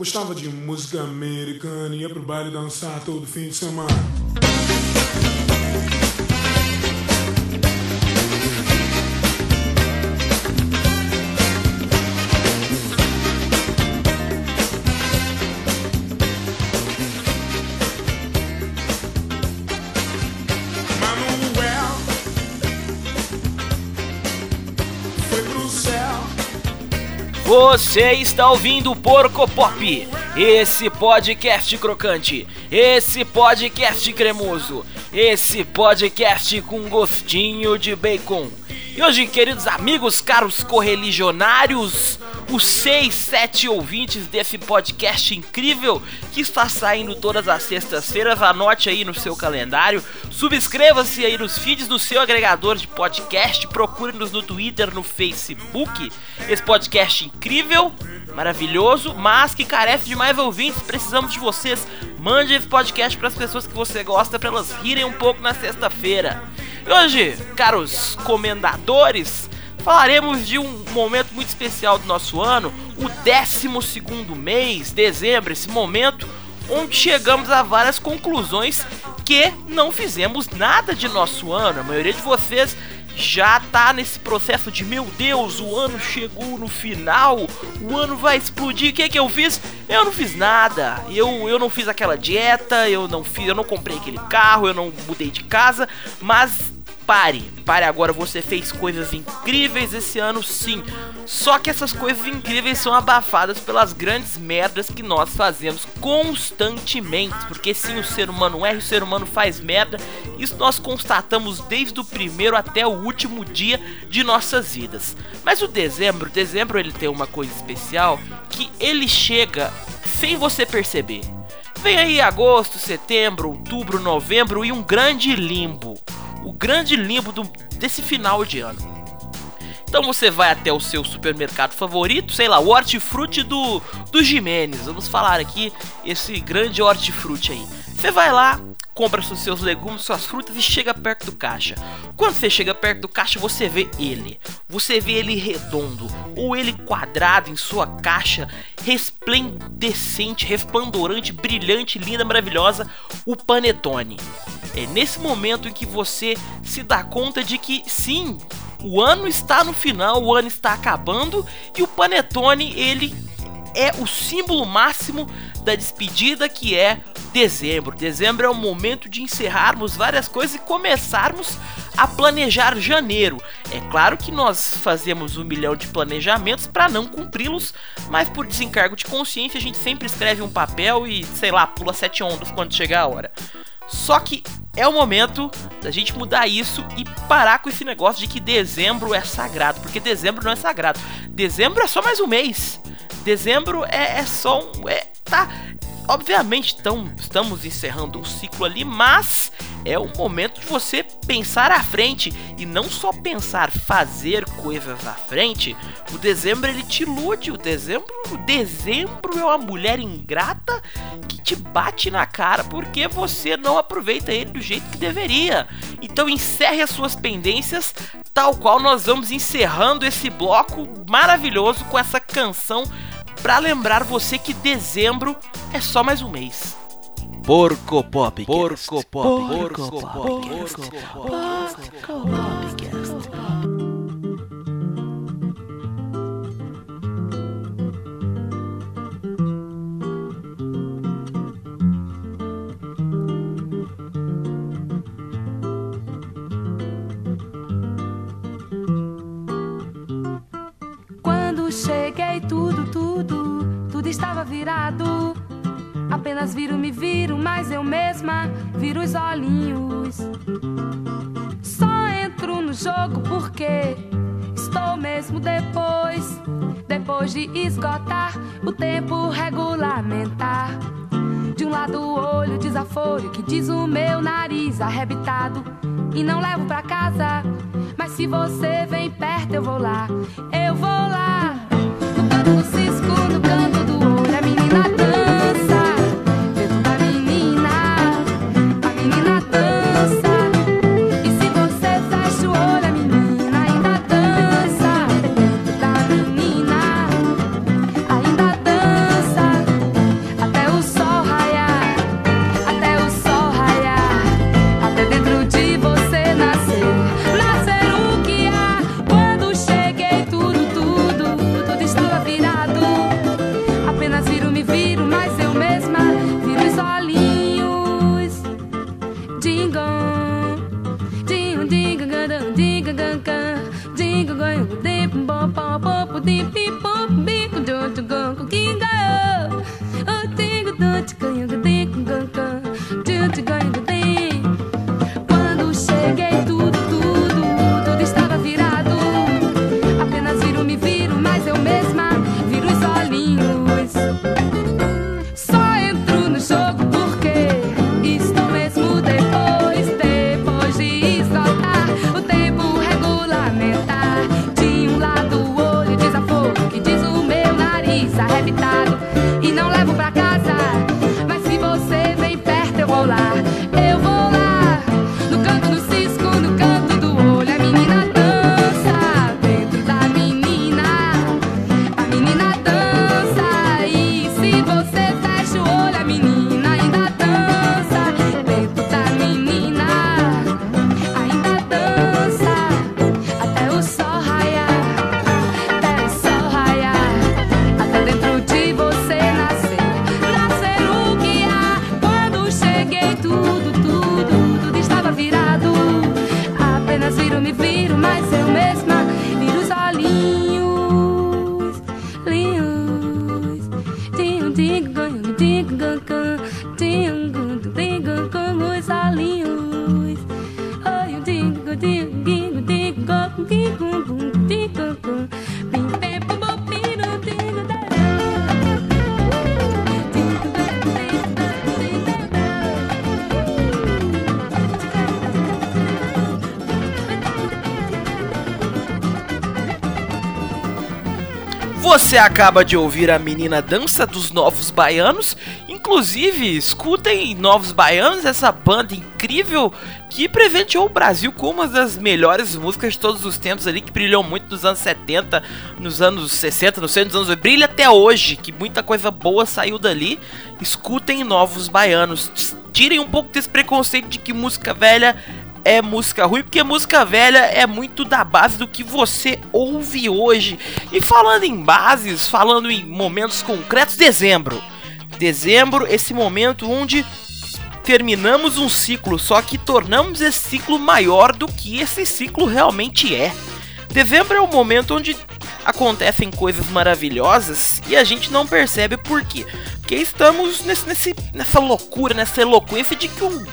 Gostava de música americana, ia pro baile dançar todo fim de semana. Você está ouvindo o Porco Pop, esse podcast crocante, esse podcast cremoso, esse podcast com gostinho de bacon. E hoje, queridos amigos, caros correligionários, os 6, 7 ouvintes desse podcast incrível que está saindo todas as sextas-feiras, anote aí no seu calendário, subscreva-se aí nos feeds do seu agregador de podcast, procure-nos no Twitter, no Facebook, esse podcast incrível, maravilhoso, mas que carece de mais ouvintes, precisamos de vocês, mande esse podcast para as pessoas que você gosta, para elas rirem um pouco na sexta-feira. E hoje, caros comendadores, falaremos de um momento muito especial do nosso ano, o 12 mês, dezembro, esse momento onde chegamos a várias conclusões que não fizemos nada de nosso ano. A maioria de vocês já tá nesse processo de meu Deus, o ano chegou no final, o ano vai explodir. O que que eu fiz? Eu não fiz nada. Eu, eu não fiz aquela dieta, eu não fiz, eu não comprei aquele carro, eu não mudei de casa, mas pare, pare agora, você fez coisas incríveis esse ano sim. Só que essas coisas incríveis são abafadas pelas grandes merdas que nós fazemos constantemente. Porque sim, o ser humano erra, o ser humano faz merda. Isso nós constatamos desde o primeiro até o último dia de nossas vidas. Mas o dezembro, dezembro ele tem uma coisa especial que ele chega sem você perceber. Vem aí agosto, setembro, outubro, novembro e um grande limbo o grande limbo do, desse final de ano. Então você vai até o seu supermercado favorito, sei lá, o hortifruti do, do Jimenez. Vamos falar aqui esse grande hortifruti aí. Você vai lá, compra seus legumes, suas frutas e chega perto do caixa. Quando você chega perto do caixa, você vê ele. Você vê ele redondo ou ele quadrado em sua caixa, resplendecente, resplandorante, brilhante, linda, maravilhosa, o panetone. É nesse momento em que você se dá conta de que sim, o ano está no final, o ano está acabando e o panetone ele é o símbolo máximo da despedida que é dezembro. Dezembro é o momento de encerrarmos várias coisas e começarmos a planejar janeiro. É claro que nós fazemos um milhão de planejamentos para não cumpri-los, mas por desencargo de consciência a gente sempre escreve um papel e, sei lá, pula sete ondas quando chegar a hora. Só que é o momento da gente mudar isso e parar com esse negócio de que dezembro é sagrado, porque dezembro não é sagrado. Dezembro é só mais um mês. Dezembro é, é só um. É, tá. Obviamente, tão, estamos encerrando o ciclo ali, mas é o momento de você pensar à frente e não só pensar fazer coisas à frente. O dezembro ele te ilude, o dezembro, o dezembro é uma mulher ingrata que te bate na cara porque você não aproveita ele do jeito que deveria. Então encerre as suas pendências, tal qual nós vamos encerrando esse bloco maravilhoso com essa canção para lembrar você que dezembro é só mais um mês. Porco Pop. Porco Pop. Porco Pop. Porco Popcast. Quando tudo estava virado. Apenas viro, me viro, mas eu mesma viro os olhinhos. Só entro no jogo porque estou mesmo depois. Depois de esgotar o tempo regulamentar. De um lado o olho desaforo que diz o meu nariz arrebitado. E não levo pra casa. Mas se você vem perto, eu vou lá. Eu vou lá. No canto do cisco, no canto diga, diga, diga, diga como os alinhos. Oi, digo, digo, digo, digo, digo, digo, Você acaba de ouvir a menina dança dos Novos Baianos. Inclusive, escutem Novos Baianos, essa banda incrível que presenteou o Brasil com uma das melhores músicas de todos os tempos ali, que brilhou muito nos anos 70, nos anos 60, nos anos anos brilha até hoje, que muita coisa boa saiu dali. Escutem Novos Baianos. Tirem um pouco desse preconceito de que música velha é música ruim, porque música velha é muito da base do que você ouve hoje. E falando em bases, falando em momentos concretos, dezembro. Dezembro, esse momento onde terminamos um ciclo, só que tornamos esse ciclo maior do que esse ciclo realmente é. Dezembro é o momento onde acontecem coisas maravilhosas e a gente não percebe por quê. Porque estamos nesse, nesse, nessa loucura, nessa eloquência de que o,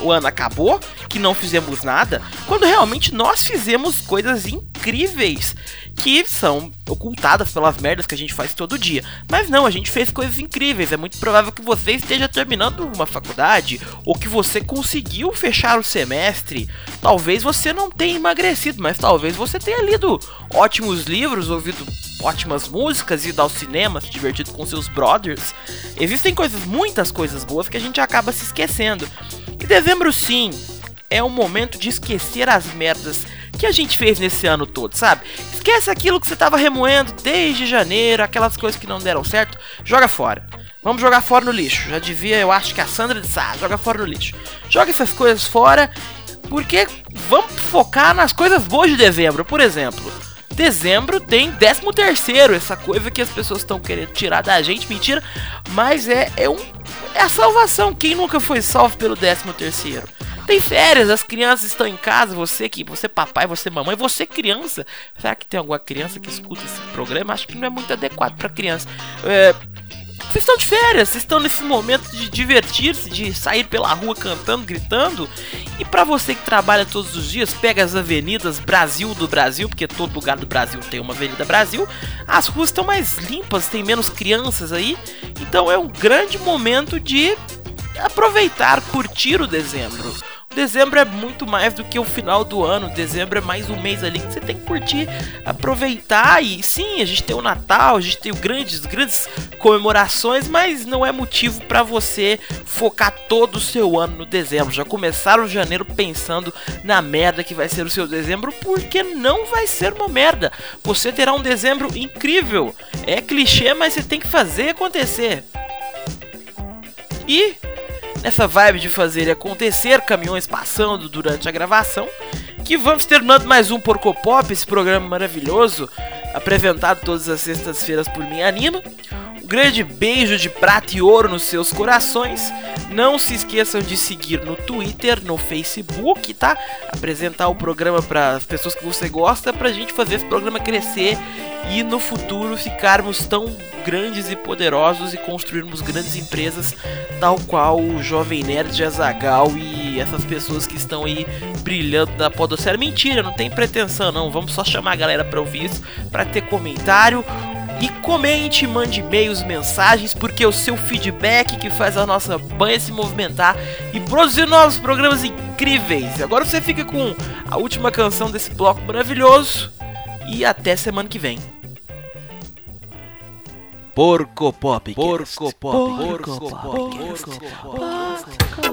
o ano acabou, que não fizemos nada, quando realmente nós fizemos coisas incríveis que são ocultadas pelas merdas que a gente faz todo dia. Mas não, a gente fez coisas incríveis. É muito provável que você esteja terminando uma faculdade ou que você conseguiu fechar o semestre. Talvez você não tenha emagrecido, mas talvez você tenha lido ótimos livros, ouvido ótimas músicas, ido ao cinema, se divertido com seus brothers. Existem coisas, muitas coisas boas que a gente acaba se esquecendo. Dezembro sim, é o momento de esquecer as merdas que a gente fez nesse ano todo, sabe? Esquece aquilo que você tava remoendo desde janeiro, aquelas coisas que não deram certo, joga fora. Vamos jogar fora no lixo. Já devia, eu acho que a Sandra disse, ah, joga fora no lixo. Joga essas coisas fora, porque vamos focar nas coisas boas de dezembro. Por exemplo, dezembro tem 13 terceiro, essa coisa que as pessoas estão querendo tirar da gente, mentira, mas é, é um é a salvação. Quem nunca foi salvo pelo 13 terceiro? Tem férias, as crianças estão em casa, você que você papai, você mamãe, você criança. Será que tem alguma criança que escuta esse programa? Acho que não é muito adequado para criança. É, vocês estão de férias, vocês estão nesse momento de divertir-se, de sair pela rua cantando, gritando. E para você que trabalha todos os dias, pega as avenidas Brasil do Brasil, porque todo lugar do Brasil tem uma Avenida Brasil. As ruas estão mais limpas, tem menos crianças aí. Então é um grande momento de aproveitar, curtir o dezembro. Dezembro é muito mais do que o final do ano. Dezembro é mais um mês ali que você tem que curtir, aproveitar. E sim, a gente tem o Natal, a gente tem grandes, grandes comemorações, mas não é motivo para você focar todo o seu ano no dezembro. Já começaram janeiro pensando na merda que vai ser o seu dezembro, porque não vai ser uma merda. Você terá um dezembro incrível. É clichê, mas você tem que fazer acontecer. E nessa vibe de fazer acontecer, caminhões passando durante a gravação, que vamos terminando mais um Porco Pop, esse programa maravilhoso, apresentado todas as sextas-feiras por mim, Anima. Grande beijo de prata e ouro nos seus corações. Não se esqueçam de seguir no Twitter, no Facebook, tá? Apresentar o programa para as pessoas que você gosta, pra gente fazer esse programa crescer e no futuro ficarmos tão grandes e poderosos e construirmos grandes empresas, tal qual o Jovem Nerd Azagal e essas pessoas que estão aí brilhando na podosfera. Mentira, não tem pretensão não, vamos só chamar a galera pra ouvir isso, pra ter comentário. E comente, mande e-mails, mensagens, porque é o seu feedback que faz a nossa banha se movimentar e produzir novos programas incríveis. Agora você fica com a última canção desse bloco maravilhoso e até semana que vem. Porco Pop. Porco Pop. Porco Pop. Porco Pop.